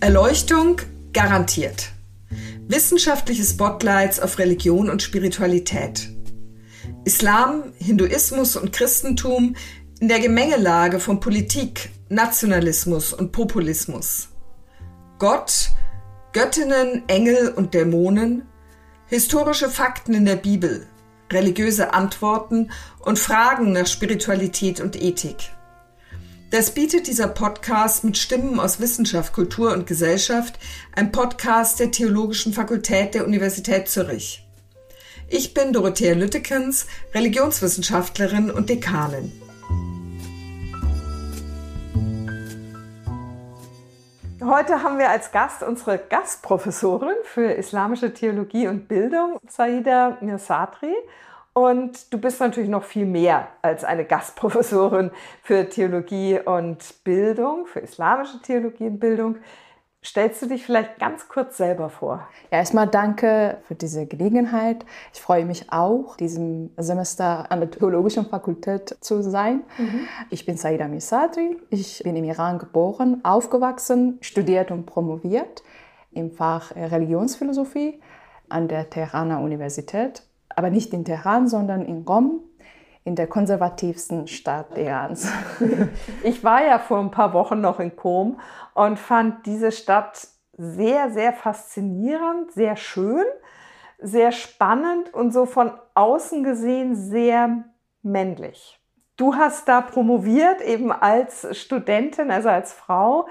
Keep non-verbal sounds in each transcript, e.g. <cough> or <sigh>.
Erleuchtung garantiert. Wissenschaftliche Spotlights auf Religion und Spiritualität. Islam, Hinduismus und Christentum in der Gemengelage von Politik, Nationalismus und Populismus. Gott, Göttinnen, Engel und Dämonen, historische Fakten in der Bibel, religiöse Antworten und Fragen nach Spiritualität und Ethik. Das bietet dieser Podcast mit Stimmen aus Wissenschaft, Kultur und Gesellschaft, ein Podcast der Theologischen Fakultät der Universität Zürich. Ich bin Dorothea Lüttekens, Religionswissenschaftlerin und Dekanin. Heute haben wir als Gast unsere Gastprofessorin für islamische Theologie und Bildung, Saida Mirsatri. Und du bist natürlich noch viel mehr als eine Gastprofessorin für Theologie und Bildung, für islamische Theologie und Bildung. Stellst du dich vielleicht ganz kurz selber vor? Ja, erstmal danke für diese Gelegenheit. Ich freue mich auch, diesem Semester an der Theologischen Fakultät zu sein. Mhm. Ich bin Saida Misatri. Ich bin im Iran geboren, aufgewachsen, studiert und promoviert im Fach Religionsphilosophie an der Teheraner Universität aber nicht in Teheran, sondern in Rom, in der konservativsten Stadt Irans. <laughs> Ich war ja vor ein paar Wochen noch in Qom und fand diese Stadt sehr, sehr faszinierend, sehr schön, sehr spannend und so von außen gesehen sehr männlich. Du hast da promoviert, eben als Studentin, also als Frau.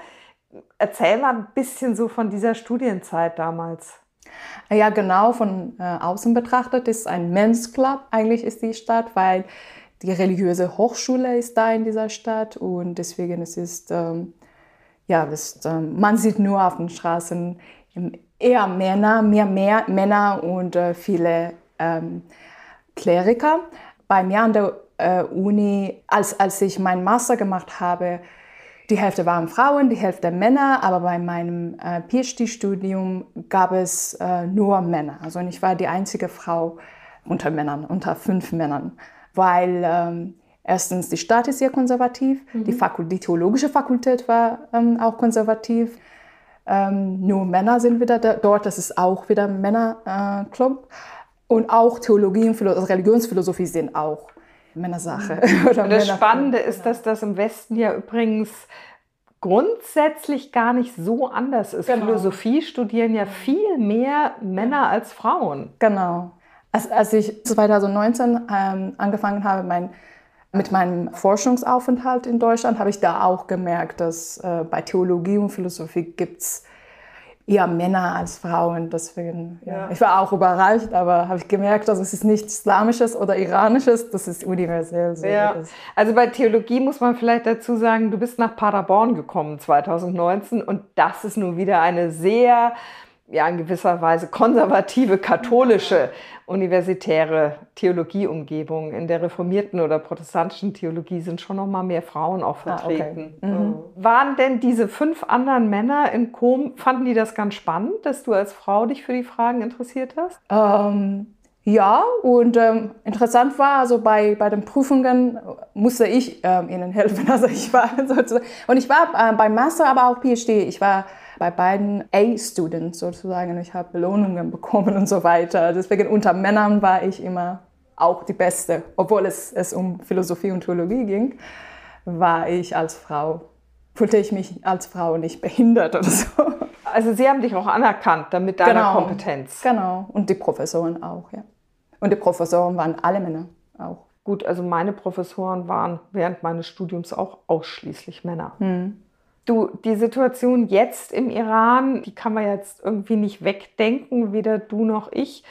Erzähl mal ein bisschen so von dieser Studienzeit damals. Ja, genau, von äh, außen betrachtet ist ein Men's Club eigentlich ist die Stadt, weil die religiöse Hochschule ist da in dieser Stadt und deswegen es ist ähm, ja, ist, ähm, man sieht nur auf den Straßen eher Männer, mehr, mehr Männer und äh, viele ähm, Kleriker. Bei mir an der äh, Uni, als, als ich meinen Master gemacht habe, die Hälfte waren Frauen, die Hälfte Männer, aber bei meinem äh, PhD-Studium gab es äh, nur Männer. Also ich war die einzige Frau unter Männern, unter fünf Männern, weil ähm, erstens die Stadt ist sehr konservativ, mhm. die, Fakul die theologische Fakultät war ähm, auch konservativ. Ähm, nur Männer sind wieder da, dort, das ist auch wieder Männerclub. Äh, und auch Theologie und Religionsphilosophie sind auch Männersache. Mhm. <laughs> Oder und das Spannende ist, dass das im Westen ja übrigens grundsätzlich gar nicht so anders ist. Genau. Philosophie studieren ja viel mehr Männer als Frauen. Genau. Als, als ich 2019 ähm, angefangen habe, mein, mit meinem Forschungsaufenthalt in Deutschland, habe ich da auch gemerkt, dass äh, bei Theologie und Philosophie gibt es eher Männer als Frauen. Deswegen, ja. ja. Ich war auch überrascht, aber habe ich gemerkt, dass es ist nicht islamisches oder iranisches, das ist universell. So ja. Also bei Theologie muss man vielleicht dazu sagen, du bist nach Paderborn gekommen 2019 und das ist nun wieder eine sehr ja in gewisser Weise konservative katholische universitäre Theologieumgebung. In der reformierten oder protestantischen Theologie sind schon noch mal mehr Frauen auch vertreten. Ah, okay. mhm. Waren denn diese fünf anderen Männer in Kom, fanden die das ganz spannend, dass du als Frau dich für die Fragen interessiert hast? Ähm, ja, und ähm, interessant war, also bei, bei den Prüfungen musste ich ähm, ihnen helfen. <laughs> Also ich war sozusagen, und ich war äh, beim Master, aber auch PhD. Ich war bei beiden A-Students sozusagen. Ich habe Belohnungen bekommen und so weiter. Deswegen unter Männern war ich immer auch die Beste. Obwohl es, es um Philosophie und Theologie ging, war ich als Frau, fühlte ich mich als Frau nicht behindert oder so. Also sie haben dich auch anerkannt damit deiner genau, Kompetenz. Genau, und die Professoren auch, ja. Und die Professoren waren alle Männer auch. Gut, also meine Professoren waren während meines Studiums auch ausschließlich Männer. Hm. Du, die Situation jetzt im Iran, die kann man jetzt irgendwie nicht wegdenken, weder du noch ich.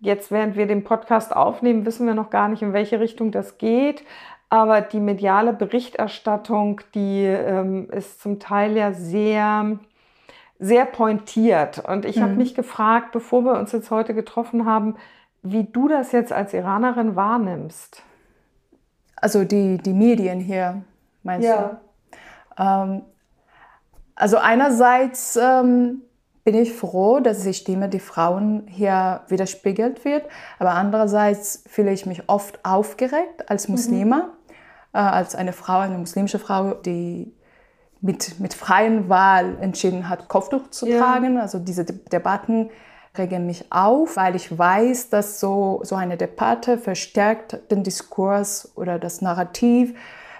Jetzt, während wir den Podcast aufnehmen, wissen wir noch gar nicht, in welche Richtung das geht. Aber die mediale Berichterstattung, die ähm, ist zum Teil ja sehr, sehr pointiert. Und ich mhm. habe mich gefragt, bevor wir uns jetzt heute getroffen haben, wie du das jetzt als Iranerin wahrnimmst. Also die, die Medien hier, meinst ja. du? Ähm, also einerseits ähm, bin ich froh, dass die Stimme der Frauen hier widerspiegelt wird, aber andererseits fühle ich mich oft aufgeregt als. Muslima, mhm. äh, als eine Frau, eine muslimische Frau, die mit, mit freien Wahl entschieden hat, Kopftuch zu ja. tragen. Also diese De Debatten regen mich auf, weil ich weiß, dass so, so eine Debatte verstärkt den Diskurs oder das Narrativ.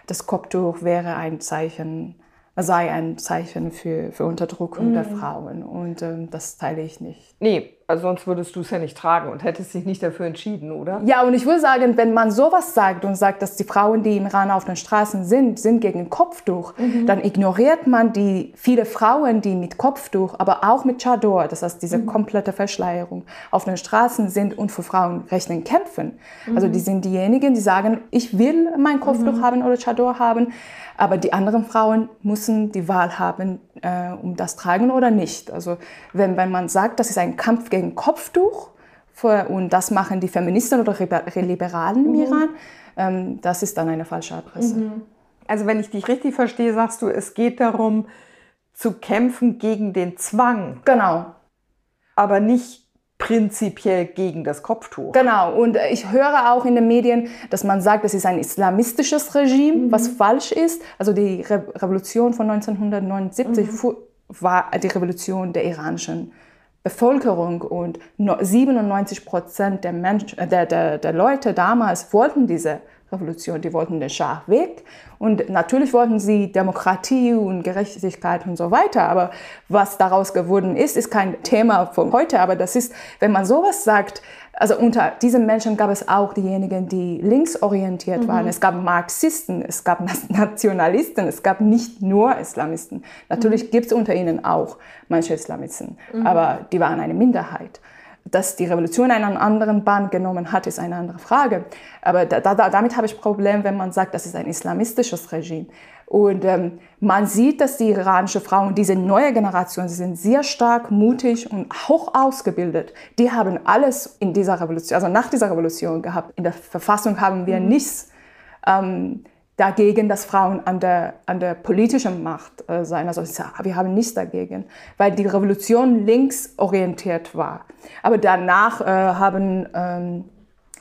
Das Kopftuch wäre ein Zeichen sei ein Zeichen für, für Unterdrückung mhm. der Frauen. Und ähm, das teile ich nicht. Nee, also sonst würdest du es ja nicht tragen und hättest dich nicht dafür entschieden, oder? Ja, und ich würde sagen, wenn man sowas sagt und sagt, dass die Frauen, die im Iran auf den Straßen sind, sind gegen Kopftuch, mhm. dann ignoriert man die viele Frauen, die mit Kopftuch, aber auch mit Chador, das heißt diese mhm. komplette Verschleierung, auf den Straßen sind und für Frauenrechte kämpfen. Also mhm. die sind diejenigen, die sagen, ich will mein Kopftuch mhm. haben oder Chador haben. Aber die anderen Frauen müssen die Wahl haben, äh, um das tragen oder nicht. Also wenn, wenn man sagt, das ist ein Kampf gegen Kopftuch für, und das machen die Feministen oder Liberalen im mhm. Iran, ähm, das ist dann eine falsche Adresse. Mhm. Also wenn ich dich richtig verstehe, sagst du, es geht darum zu kämpfen gegen den Zwang. Genau. Aber nicht prinzipiell gegen das Kopftuch. Genau, und ich höre auch in den Medien, dass man sagt, es ist ein islamistisches Regime, mhm. was falsch ist. Also die Re Revolution von 1979 mhm. war die Revolution der iranischen Bevölkerung und 97 Prozent der, der, der, der Leute damals wollten diese Revolution. Die wollten den Schah weg und natürlich wollten sie Demokratie und Gerechtigkeit und so weiter. Aber was daraus geworden ist, ist kein Thema von heute. Aber das ist, wenn man sowas sagt, also unter diesen Menschen gab es auch diejenigen, die linksorientiert mhm. waren. Es gab Marxisten, es gab <laughs> Nationalisten, es gab nicht nur Islamisten. Natürlich mhm. gibt es unter ihnen auch manche Islamisten, mhm. aber die waren eine Minderheit. Dass die Revolution einen anderen Bahn genommen hat, ist eine andere Frage. Aber da, da, damit habe ich ein Problem, wenn man sagt, das ist ein islamistisches Regime. Und ähm, man sieht, dass die iranischen Frauen, diese neue Generation, sie sind sehr stark, mutig und hoch ausgebildet. Die haben alles in dieser Revolution, also nach dieser Revolution gehabt. In der Verfassung haben wir mhm. nichts. Ähm, dagegen, dass Frauen an der, an der politischen Macht äh, sein. Also wir haben nichts dagegen, weil die Revolution linksorientiert war. Aber danach äh, haben, ähm,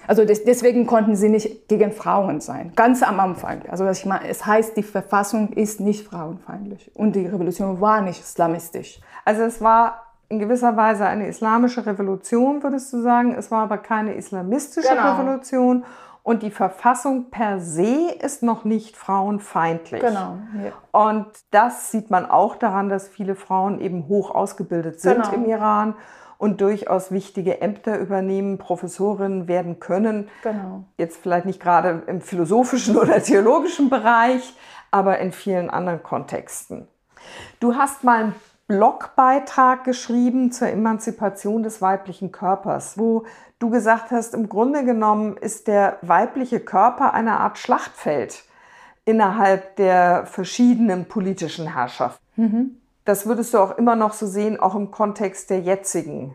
also des, deswegen konnten sie nicht gegen Frauen sein, ganz am Anfang. Also ich meine, es heißt, die Verfassung ist nicht frauenfeindlich und die Revolution war nicht islamistisch. Also es war in gewisser Weise eine islamische Revolution, würdest du sagen. Es war aber keine islamistische genau. Revolution. Und die Verfassung per se ist noch nicht frauenfeindlich. Genau. Ja. Und das sieht man auch daran, dass viele Frauen eben hoch ausgebildet sind genau. im Iran und durchaus wichtige Ämter übernehmen, Professorinnen werden können. Genau. Jetzt vielleicht nicht gerade im philosophischen oder theologischen Bereich, aber in vielen anderen Kontexten. Du hast mal ein Blogbeitrag geschrieben zur Emanzipation des weiblichen Körpers, wo du gesagt hast, im Grunde genommen ist der weibliche Körper eine Art Schlachtfeld innerhalb der verschiedenen politischen Herrschaften. Mhm. Das würdest du auch immer noch so sehen, auch im Kontext der jetzigen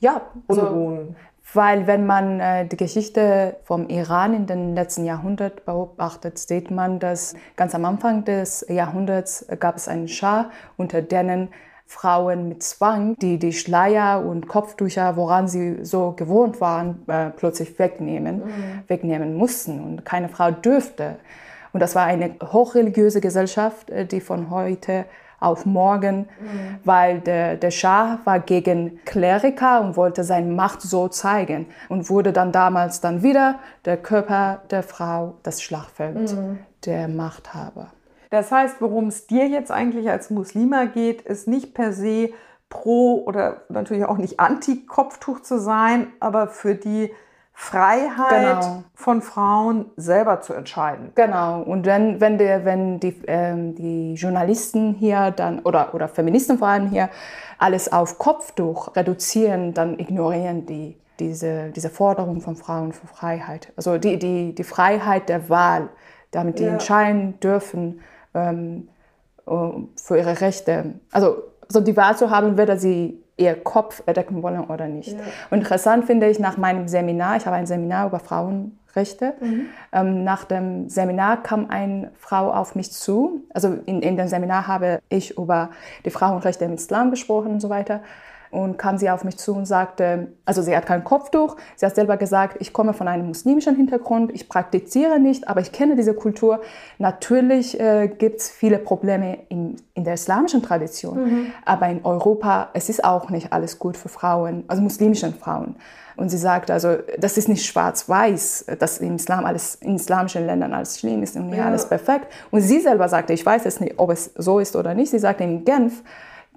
ja, also, Unruhen. Weil wenn man äh, die Geschichte vom Iran in den letzten Jahrhundert beobachtet, sieht man, dass ganz am Anfang des Jahrhunderts gab es einen Schah, unter denen Frauen mit Zwang, die die Schleier und Kopftücher, woran sie so gewohnt waren, äh, plötzlich wegnehmen, mhm. wegnehmen mussten. Und keine Frau dürfte. Und das war eine hochreligiöse Gesellschaft, äh, die von heute auf morgen, mhm. weil der, der Schah war gegen Kleriker und wollte seine Macht so zeigen und wurde dann damals dann wieder der Körper der Frau, das Schlachtfeld mhm. der Machthaber. Das heißt, worum es dir jetzt eigentlich als Muslima geht, ist nicht per se pro oder natürlich auch nicht anti-Kopftuch zu sein, aber für die Freiheit genau. von Frauen selber zu entscheiden. Genau. Und wenn, wenn, der, wenn die, ähm, die Journalisten hier dann oder, oder Feministen vor allem hier alles auf Kopftuch reduzieren, dann ignorieren die diese, diese Forderung von Frauen für Freiheit. Also die, die, die Freiheit der Wahl, damit die ja. entscheiden dürfen, ähm, äh, für ihre Rechte, also, also die Wahl zu haben, weder sie ihr Kopf erdecken wollen oder nicht. Ja. Und interessant finde ich nach meinem Seminar, ich habe ein Seminar über Frauenrechte, mhm. ähm, nach dem Seminar kam eine Frau auf mich zu, also in, in dem Seminar habe ich über die Frauenrechte im Islam gesprochen und so weiter. Und kam sie auf mich zu und sagte, also sie hat kein Kopftuch, sie hat selber gesagt, ich komme von einem muslimischen Hintergrund, ich praktiziere nicht, aber ich kenne diese Kultur. Natürlich äh, gibt es viele Probleme in, in der islamischen Tradition, mhm. aber in Europa, es ist auch nicht alles gut für Frauen, also muslimischen Frauen. Und sie sagt also, das ist nicht schwarz-weiß, dass im Islam alles, in islamischen Ländern alles schlimm ist und ja. alles perfekt. Und sie selber sagte, ich weiß es nicht, ob es so ist oder nicht. Sie sagte, in Genf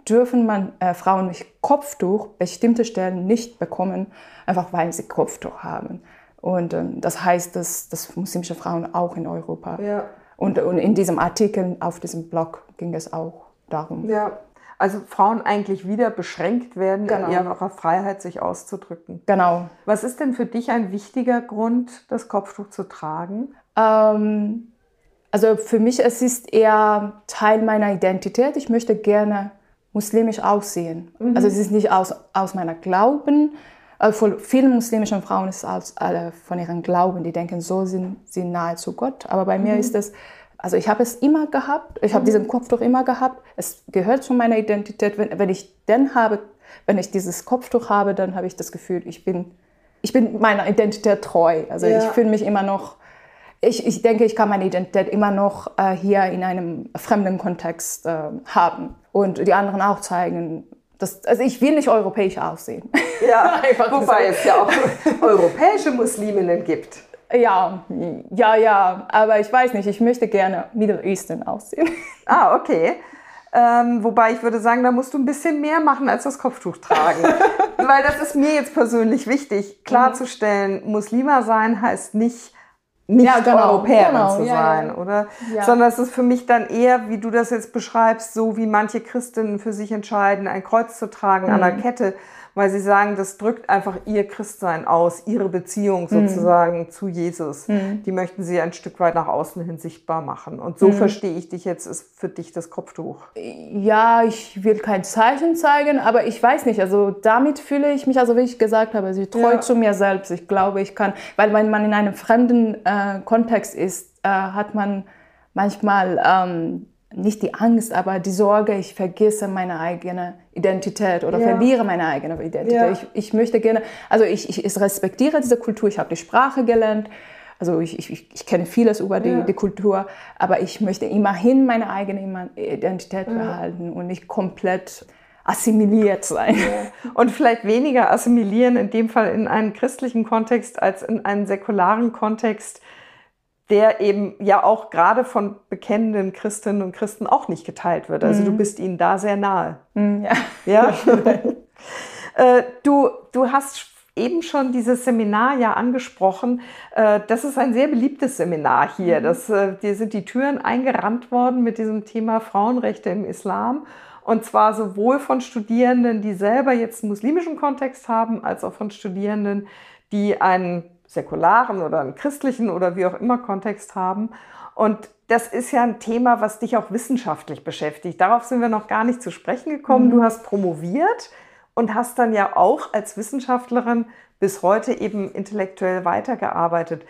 dürfen man äh, Frauen mit Kopftuch bestimmte Stellen nicht bekommen, einfach weil sie Kopftuch haben. Und ähm, das heißt, dass, dass muslimische Frauen auch in Europa. Ja. Und, und in diesem Artikel auf diesem Blog ging es auch darum. Ja, also Frauen eigentlich wieder beschränkt werden genau. in ihrer Freiheit, sich auszudrücken. Genau. Was ist denn für dich ein wichtiger Grund, das Kopftuch zu tragen? Ähm, also für mich es ist eher Teil meiner Identität. Ich möchte gerne muslimisch aussehen. Mhm. Also es ist nicht aus, aus meiner Glauben. Also für viele muslimische Frauen ist es aus, äh, von ihrem Glauben. Die denken, so sind sie nahe zu Gott. Aber bei mhm. mir ist es also ich habe es immer gehabt, ich habe mhm. diesen Kopftuch immer gehabt. Es gehört zu meiner Identität. Wenn, wenn ich den habe, wenn ich dieses Kopftuch habe, dann habe ich das Gefühl, ich bin, ich bin meiner Identität treu. Also ja. ich fühle mich immer noch, ich, ich denke, ich kann meine Identität immer noch äh, hier in einem fremden Kontext äh, haben und die anderen auch zeigen. Dass, also ich will nicht europäisch aussehen. Ja, <laughs> wobei es ja auch <laughs> europäische Musliminnen gibt. Ja, ja, ja, aber ich weiß nicht, ich möchte gerne Middle Eastern aussehen. <laughs> Ah, okay. Ähm, wobei ich würde sagen, da musst du ein bisschen mehr machen als das Kopftuch tragen. Weil das ist mir jetzt persönlich wichtig, klarzustellen, Muslima sein heißt nicht, nicht ja, genau, Europäerin genau, zu sein, ja, oder? Ja. Sondern es ist für mich dann eher, wie du das jetzt beschreibst, so wie manche Christinnen für sich entscheiden, ein Kreuz zu tragen mhm. an der Kette weil sie sagen, das drückt einfach ihr Christsein aus, ihre Beziehung mhm. sozusagen mhm. zu Jesus. Mhm. Die möchten sie ein Stück weit nach außen hin sichtbar machen. Und so mhm. verstehe ich dich jetzt, ist für dich das Kopftuch. Ja, ich will kein Zeichen zeigen, aber ich weiß nicht, also damit fühle ich mich, also wie ich gesagt habe, sie treu ja. zu mir selbst. Ich glaube, ich kann, weil wenn man in einem fremden äh, Kontext ist, äh, hat man manchmal ähm, nicht die Angst, aber die Sorge, ich vergesse meine eigene Identität oder ja. verliere meine eigene Identität. Ja. Ich, ich möchte gerne, also ich, ich respektiere diese Kultur, ich habe die Sprache gelernt, also ich, ich, ich kenne vieles über die, ja. die Kultur, aber ich möchte immerhin meine eigene Identität behalten und nicht komplett assimiliert sein. <laughs> Und vielleicht weniger assimilieren, in dem Fall in einen christlichen Kontext als in einen säkularen Kontext der eben ja auch gerade von bekennenden Christinnen und Christen auch nicht geteilt wird. Also mhm. du bist ihnen da sehr nahe. Mhm, ja. ja? <laughs> äh, du, du hast eben schon dieses Seminar ja angesprochen. Äh, das ist ein sehr beliebtes Seminar hier. Mhm. Das, äh, dir sind die Türen eingerannt worden mit diesem Thema Frauenrechte im Islam. Und zwar sowohl von Studierenden, die selber jetzt einen muslimischen Kontext haben, als auch von Studierenden, die einen säkularen oder einen christlichen oder wie auch immer Kontext haben. Und das ist ja ein Thema, was dich auch wissenschaftlich beschäftigt. Darauf sind wir noch gar nicht zu sprechen gekommen. Mhm. Du hast promoviert und hast dann ja auch als Wissenschaftlerin bis heute eben intellektuell weitergearbeitet.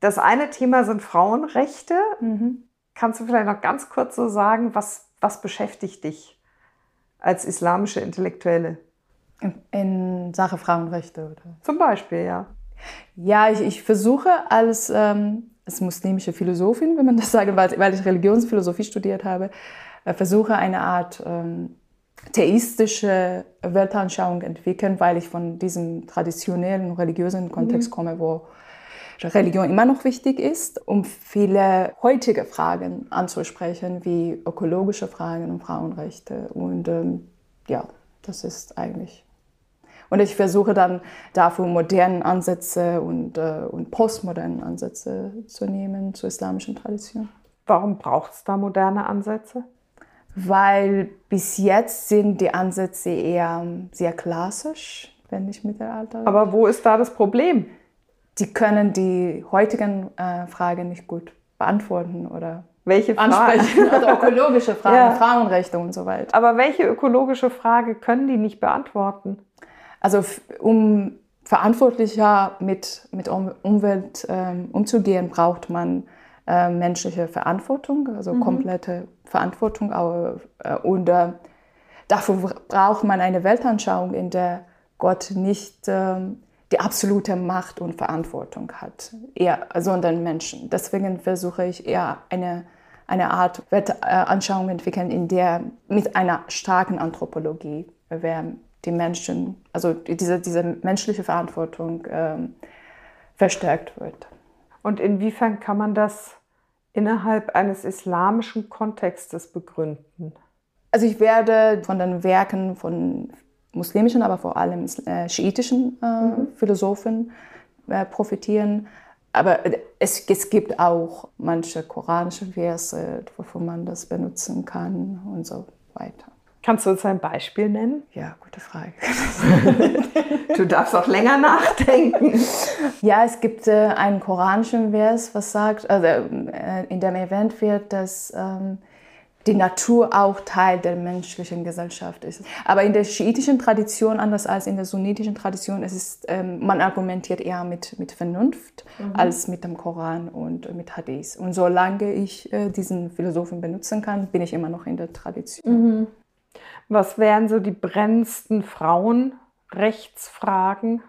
Das eine Thema sind Frauenrechte. Mhm. Kannst du vielleicht noch ganz kurz so sagen, was, was beschäftigt dich als islamische Intellektuelle? In, in Sache Frauenrechte, oder? Zum Beispiel, ja. Ja, ich, ich versuche als, ähm, als muslimische Philosophin, wenn man das sagen weil, weil ich Religionsphilosophie studiert habe, äh, versuche eine Art ähm, theistische Weltanschauung entwickeln, weil ich von diesem traditionellen religiösen Kontext mhm. komme, wo Religion immer noch wichtig ist, um viele heutige Fragen anzusprechen, wie ökologische Fragen und Frauenrechte. Und ähm, ja, das ist eigentlich und ich versuche dann dafür moderne Ansätze und, äh, und postmoderne Ansätze zu nehmen zur islamischen Tradition. Warum braucht es da moderne Ansätze? Weil bis jetzt sind die Ansätze eher sehr klassisch, wenn nicht Mittelalter. Aber wo ist da das Problem? Die können die heutigen äh, Fragen nicht gut beantworten oder welche Frage? <laughs> Also ökologische Fragen, ja. Frauenrechte und so weiter. Aber welche ökologische Frage können die nicht beantworten? Also um verantwortlicher mit, mit Umwelt ähm, umzugehen, braucht man äh, menschliche Verantwortung, also mhm. komplette Verantwortung. Äh, und äh, dafür braucht man eine Weltanschauung, in der Gott nicht ähm, die absolute Macht und Verantwortung hat, eher, sondern Menschen. Deswegen versuche ich eher eine, eine Art Weltanschauung entwickeln, in der mit einer starken Anthropologie, wer die Menschen, also diese, diese menschliche Verantwortung ähm, verstärkt wird. Und inwiefern kann man das innerhalb eines islamischen Kontextes begründen? Also ich werde von den Werken von muslimischen, aber vor allem äh, schiitischen äh, mhm. Philosophen äh, profitieren. Aber es, es, gibt auch manche koranische Verse, wovon man das benutzen kann und so weiter. Kannst du uns ein Beispiel nennen? Ja, gute Frage. <laughs> du darfst auch länger nachdenken. Ja, es gibt äh, einen koranischen Vers, was sagt, also, äh, in dem erwähnt wird, dass ähm, die Natur auch Teil der menschlichen Gesellschaft ist. Aber in der schiitischen Tradition, anders als in der sunnitischen Tradition, es ist, ähm, man argumentiert eher mit, mit Vernunft mhm. als mit dem Koran und mit Hadith. Und solange ich äh, diesen Philosophen benutzen kann, bin ich immer noch in der Tradition. Mhm. Was wären so die brennendsten Frauenrechtsfragen,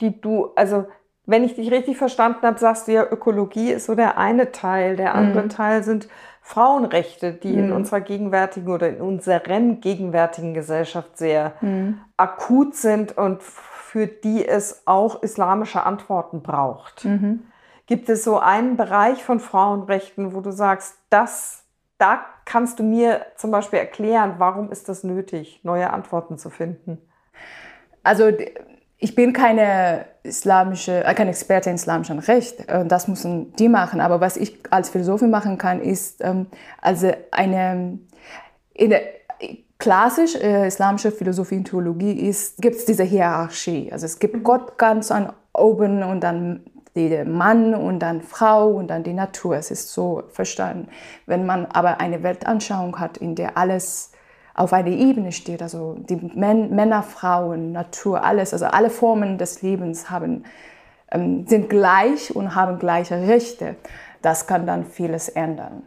die du, also wenn ich dich richtig verstanden habe, sagst du ja, Ökologie ist so der eine Teil. Der andere mhm. Teil sind Frauenrechte, die mhm. in unserer gegenwärtigen oder in unseren gegenwärtigen Gesellschaft sehr mhm. akut sind und für die es auch islamische Antworten braucht. Mhm. Gibt es so einen Bereich von Frauenrechten, wo du sagst, das, da kannst du mir zum Beispiel erklären, warum ist das nötig, neue Antworten zu finden? Also ich bin keine islamische, äh, keine Experte in islamischem Recht. Äh, das müssen die machen. Aber was ich als Philosophin machen kann, ist ähm, also eine in der klassisch äh, islamische Philosophie und Theologie ist gibt es diese Hierarchie. Also es gibt mhm. Gott ganz an oben und dann der Mann und dann Frau und dann die Natur. Es ist so verstanden. Wenn man aber eine Weltanschauung hat, in der alles auf einer Ebene steht. Also die Männer, Frauen, Natur, alles, also alle Formen des Lebens haben, ähm, sind gleich und haben gleiche Rechte. Das kann dann vieles ändern.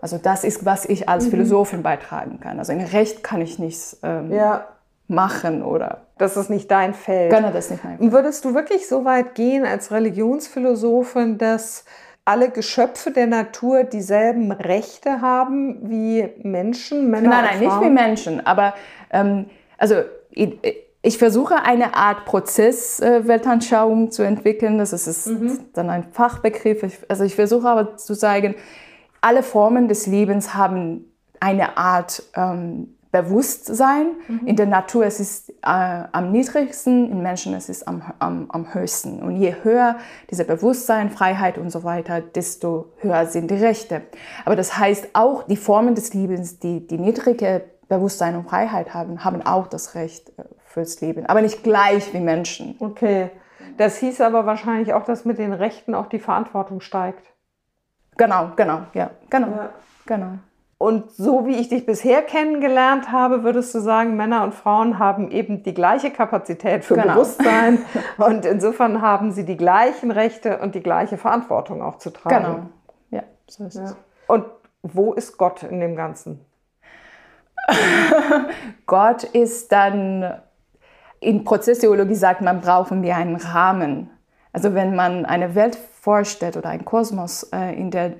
Also das ist, was ich als mhm. Philosophin beitragen kann. Also in Recht kann ich nichts ähm, ja. Machen oder... Das ist nicht dein Feld. Genau, das ist nicht mein Feld. Würdest du wirklich so weit gehen als Religionsphilosophin, dass alle Geschöpfe der Natur dieselben Rechte haben wie Menschen, Männer Nein, nein, nicht wie Menschen, aber ähm, also ich, ich, versuche eine Art Prozessweltanschauung äh, zu entwickeln. Das ist mhm. dann ein Fachbegriff. Ich, also ich versuche aber zu zeigen, alle Formen des Lebens haben eine Art ähm, Bewusstsein. Mhm. In der Natur es ist äh, am niedrigsten, in Menschen es ist am, am, am höchsten. Und je höher dieser Bewusstsein, Freiheit und so weiter, desto höher sind die Rechte. Aber das heißt auch, die Formen des Lebens, die die niedrige Bewusstsein und Freiheit haben, haben auch das Recht äh, fürs Leben. Aber nicht gleich wie Menschen. Okay. Das hieß aber wahrscheinlich auch, dass mit den Rechten auch die Verantwortung steigt. Genau, genau, ja, genau, ja. genau. Und so wie ich dich bisher kennengelernt habe, würdest du sagen, Männer und Frauen haben eben die gleiche Kapazität für genau. Bewusstsein <laughs> und insofern haben sie die gleichen Rechte und die gleiche Verantwortung auch zu tragen. Genau, ja, so ist ja. es. Und wo ist Gott in dem Ganzen? <laughs> Gott ist dann, in Prozesstheologie sagt man, brauchen wir einen Rahmen. Also wenn man eine Welt vorstellt oder einen Kosmos, äh, in der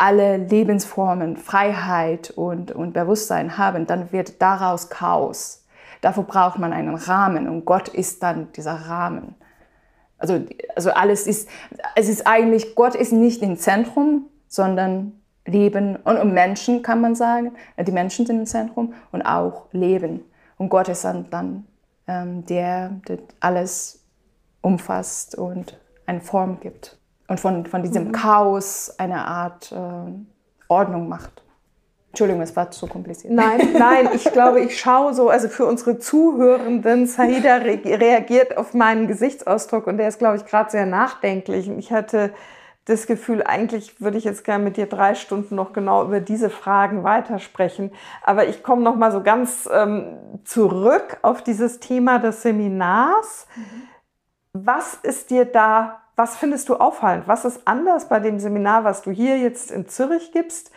alle Lebensformen Freiheit und, und Bewusstsein haben, dann wird daraus Chaos. Dafür braucht man einen Rahmen und Gott ist dann dieser Rahmen. Also, also alles ist, es ist eigentlich, Gott ist nicht im Zentrum, sondern Leben und, und Menschen kann man sagen. Die Menschen sind im Zentrum und auch Leben. Und Gott ist dann, dann ähm, der, der alles umfasst und eine Form gibt und von, von diesem mhm. Chaos eine Art äh, Ordnung macht. Entschuldigung, es war zu kompliziert. Nein, nein, ich glaube, ich schaue so, also für unsere Zuhörenden, Saida re reagiert auf meinen Gesichtsausdruck und der ist, glaube ich, gerade sehr nachdenklich. Und ich hatte das Gefühl, eigentlich würde ich jetzt gerne mit dir drei Stunden noch genau über diese Fragen weitersprechen. Aber ich komme noch mal so ganz ähm, zurück auf dieses Thema des Seminars. Mhm. Was ist dir da was findest du auffallend? Was ist anders bei dem Seminar, was du hier jetzt in Zürich gibst,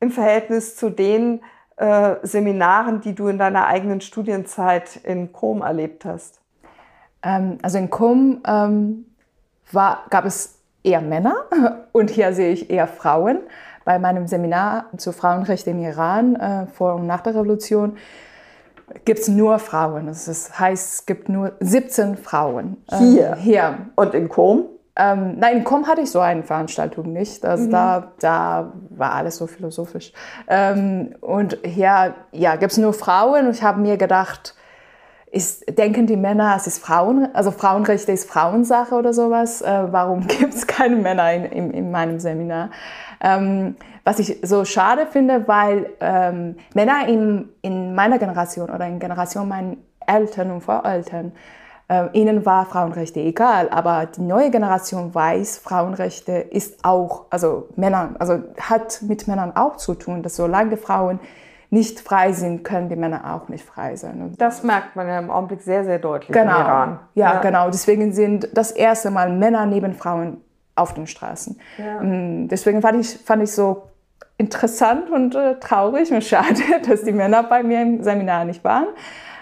im Verhältnis zu den äh, Seminaren, die du in deiner eigenen Studienzeit in Com erlebt hast? Ähm, also in Com ähm, war, gab es eher Männer <laughs> und hier sehe ich eher Frauen. Bei meinem Seminar zu Frauenrecht im Iran äh, vor und nach der Revolution gibt es nur Frauen. Das heißt, es gibt nur 17 Frauen. Hier? Ähm, hier. Und in Com? Ähm, nein, in Com hatte ich so eine Veranstaltung nicht. Also mhm. da, da war alles so philosophisch. Ähm, und hier ja, gibt es nur Frauen. Und ich habe mir gedacht, ist, denken die Männer, es ist Frauen, also Frauenrechte ist Frauensache oder sowas. Äh, warum <laughs> gibt es keine Männer in, in, in meinem Seminar? Ähm, was ich so schade finde, weil ähm, Männer in, in meiner Generation oder in Generation meiner Eltern und Voreltern ihnen war Frauenrechte egal, aber die neue Generation weiß, Frauenrechte ist auch, also Männer, also hat mit Männern auch zu tun, dass solange Frauen nicht frei sind, können die Männer auch nicht frei sein. Das merkt man ja im Augenblick sehr, sehr deutlich genau. im Iran. Ja, ja, genau. Deswegen sind das erste Mal Männer neben Frauen auf den Straßen. Ja. Mm, deswegen fand ich, fand ich so interessant und äh, traurig und <laughs> schade, dass die Männer bei mir im Seminar nicht waren.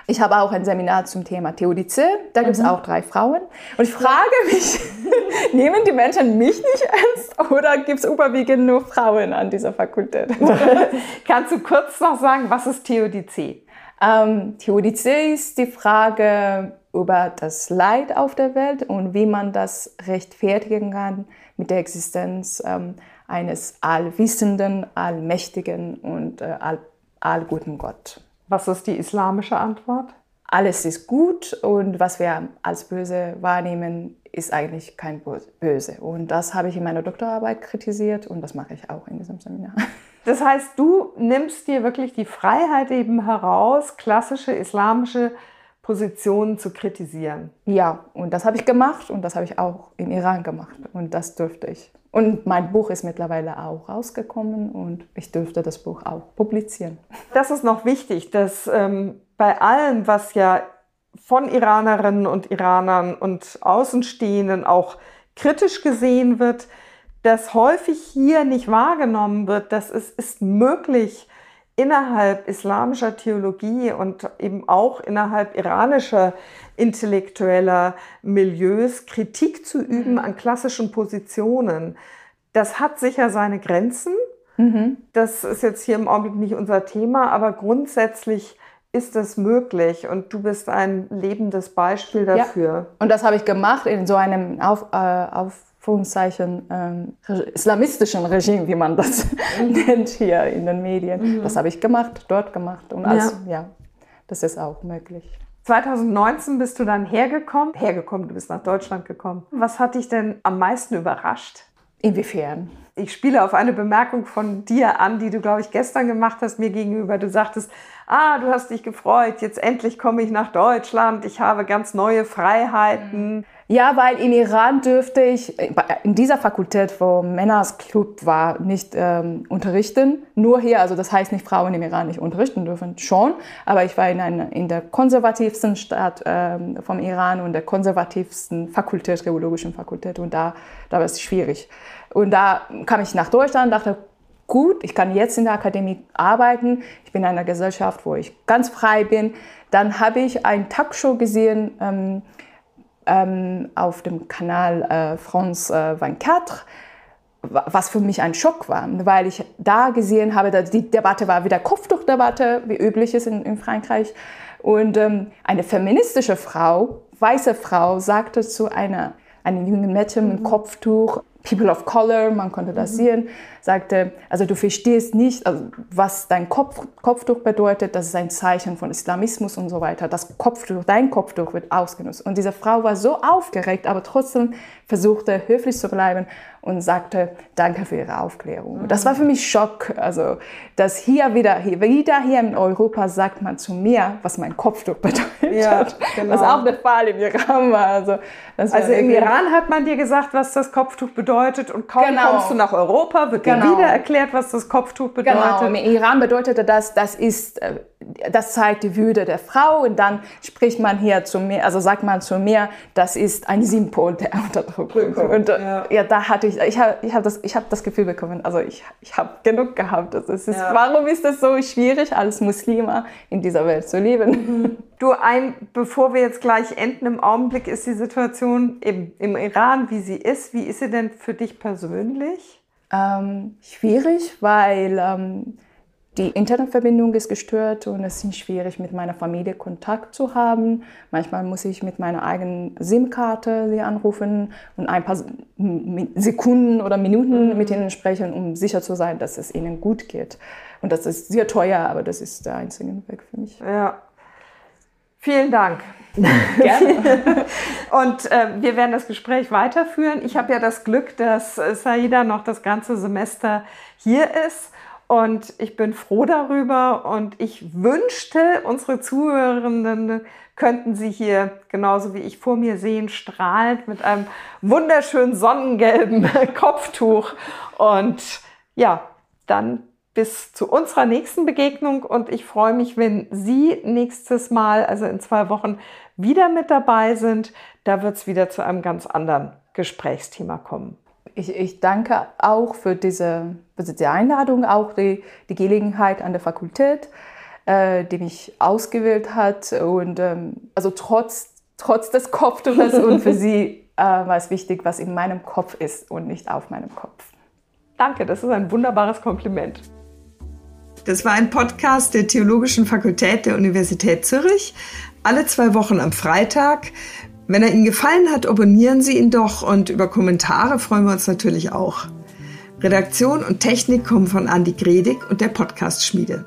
Ich habe auch ein Seminar zum Thema Theodizee. Da gibt es mhm. auch drei Frauen. Und ich frage mich, <laughs> nehmen die Menschen mich nicht ernst oder gibt es überwiegend nur Frauen an dieser Fakultät? <laughs> Kannst du kurz noch sagen, was ist Theodizee? Ähm, Theodizee ist die Frage über das Leid auf der Welt und wie man das rechtfertigen kann mit der Existenz ähm, eines allwissenden, allmächtigen und äh, all, allguten Gott. Was ist die islamische Antwort? Alles ist gut und was wir als böse wahrnehmen, ist eigentlich kein Böse. Und das habe ich in meiner Doktorarbeit kritisiert und das mache ich auch in diesem Seminar. <laughs> Das heißt, du nimmst dir wirklich die Freiheit eben heraus, klassische islamische Positionen zu kritisieren. Ja, und das habe ich gemacht und das habe ich auch im Iran gemacht und das dürfte ich. Und mein Buch ist mittlerweile auch rausgekommen und ich dürfte das Buch auch publizieren. Das ist noch wichtig, dass ähm, bei allem, was ja von Iranerinnen und Iranern und Außenstehenden auch kritisch gesehen wird, dass häufig hier nicht wahrgenommen wird, dass es ist möglich, innerhalb islamischer Theologie und eben auch innerhalb iranischer intellektueller Milieus Kritik zu üben mhm. an klassischen Positionen. Das hat sicher seine Grenzen. Mhm. Das ist jetzt hier im Augenblick nicht unser Thema, aber grundsätzlich ist es möglich und du bist ein lebendes Beispiel dafür. Ja. Und das habe ich gemacht in so einem auf, äh, auf Anführungszeichen ähm, islamistischen Regime, wie man das mhm. <laughs> nennt hier in den Medien. Mhm. Das habe ich gemacht, dort gemacht und also, ja. ja, das ist auch möglich. 2019 bist du dann hergekommen, hergekommen, du bist nach Deutschland gekommen. Was hat dich denn am meisten überrascht? Inwiefern? Ich spiele auf eine Bemerkung von dir an, die du, glaube ich, gestern gemacht hast mir gegenüber. Du sagtest, ah, du hast dich gefreut, jetzt endlich komme ich nach Deutschland, ich habe ganz neue Freiheiten. Ja, weil im Iran dürfte ich in dieser Fakultät, wo Männers Club war, nicht ähm, unterrichten. Nur hier, also das heißt nicht Frauen im Iran nicht unterrichten dürfen, schon. Aber ich war in, einer, in der konservativsten Stadt ähm, vom Iran und der konservativsten Fakultät, geologischen Fakultät. Und da, da war es schwierig. Und da kam ich nach Deutschland, dachte, gut, ich kann jetzt in der Akademie arbeiten. Ich bin in einer Gesellschaft, wo ich ganz frei bin. Dann habe ich ein Talkshow gesehen, ähm, ähm, auf dem Kanal äh, France äh, 24, was für mich ein Schock war, weil ich da gesehen habe, dass die Debatte war wieder Kopftuchdebatte, wie üblich ist in, in Frankreich. Und ähm, eine feministische Frau, weiße Frau, sagte zu einer, einem jungen Mädchen mit mhm. Kopftuch, People of Color, man konnte das mhm. sehen, sagte, also du verstehst nicht, also was dein Kopf, Kopftuch bedeutet, das ist ein Zeichen von Islamismus und so weiter. Das Kopftuch, dein Kopftuch wird ausgenutzt. Und diese Frau war so aufgeregt, aber trotzdem versuchte höflich zu bleiben und sagte, danke für Ihre Aufklärung. Das war für mich Schock, also dass hier wieder, hier, wieder hier in Europa sagt man zu mir, was mein Kopftuch <laughs> bedeutet, ja, genau. was auch der Fall im Iran war. Also, also im Iran hat man dir gesagt, was das Kopftuch bedeutet und kaum genau. kommst du nach Europa, wird dir genau. wieder erklärt, was das Kopftuch bedeutet. Genau, im Iran bedeutete das, das ist, äh, das zeigt die Würde der Frau und dann spricht man hier zu mir, also sagt man zu mir, das ist ein Symbol der Unterdrückung. Und äh, ja. ja, da hatte ich, ich habe ich hab das, hab das Gefühl bekommen, also ich, ich habe genug gehabt. Also ist, ja. Warum ist es so schwierig, als Muslima in dieser Welt zu leben? Mhm. Du, ein, bevor wir jetzt gleich enden, im Augenblick ist die Situation im, im Iran, wie sie ist. Wie ist sie denn für dich persönlich? Ähm, schwierig, weil ähm, die Internetverbindung ist gestört und es ist schwierig, mit meiner Familie Kontakt zu haben. Manchmal muss ich mit meiner eigenen SIM-Karte sie anrufen und ein paar Sekunden oder Minuten mhm. mit ihnen sprechen, um sicher zu sein, dass es ihnen gut geht. Und das ist sehr teuer, aber das ist der einzige Weg für mich. Ja. Vielen Dank. <laughs> Gerne. <laughs> Und äh, wir werden das Gespräch weiterführen. Ich habe ja das Glück, dass Saida noch das ganze Semester hier ist. Und ich bin froh darüber und ich wünschte, unsere Zuhörenden könnten sie hier genauso wie ich vor mir sehen, strahlend mit einem wunderschönen sonnengelben <laughs> Kopftuch. Und ja, dann bis zu unserer nächsten Begegnung und ich freue mich, wenn Sie nächstes Mal, also in zwei Wochen, wieder mit dabei sind. Da wird es wieder zu einem ganz anderen Gesprächsthema kommen ich, ich danke auch für diese, für diese Einladung, auch die, die Gelegenheit an der Fakultät, äh, die mich ausgewählt hat. Und ähm, also trotz, trotz des Kopftuches <laughs> und für sie äh, war es wichtig, was in meinem Kopf ist und nicht auf meinem Kopf. Danke, das ist ein wunderbares Kompliment. Das war ein Podcast der Theologischen Fakultät der Universität Zürich. Alle zwei Wochen am Freitag. Wenn er Ihnen gefallen hat, abonnieren Sie ihn doch und über Kommentare freuen wir uns natürlich auch. Redaktion und Technik kommen von Andy Gredig und der Podcast Schmiede.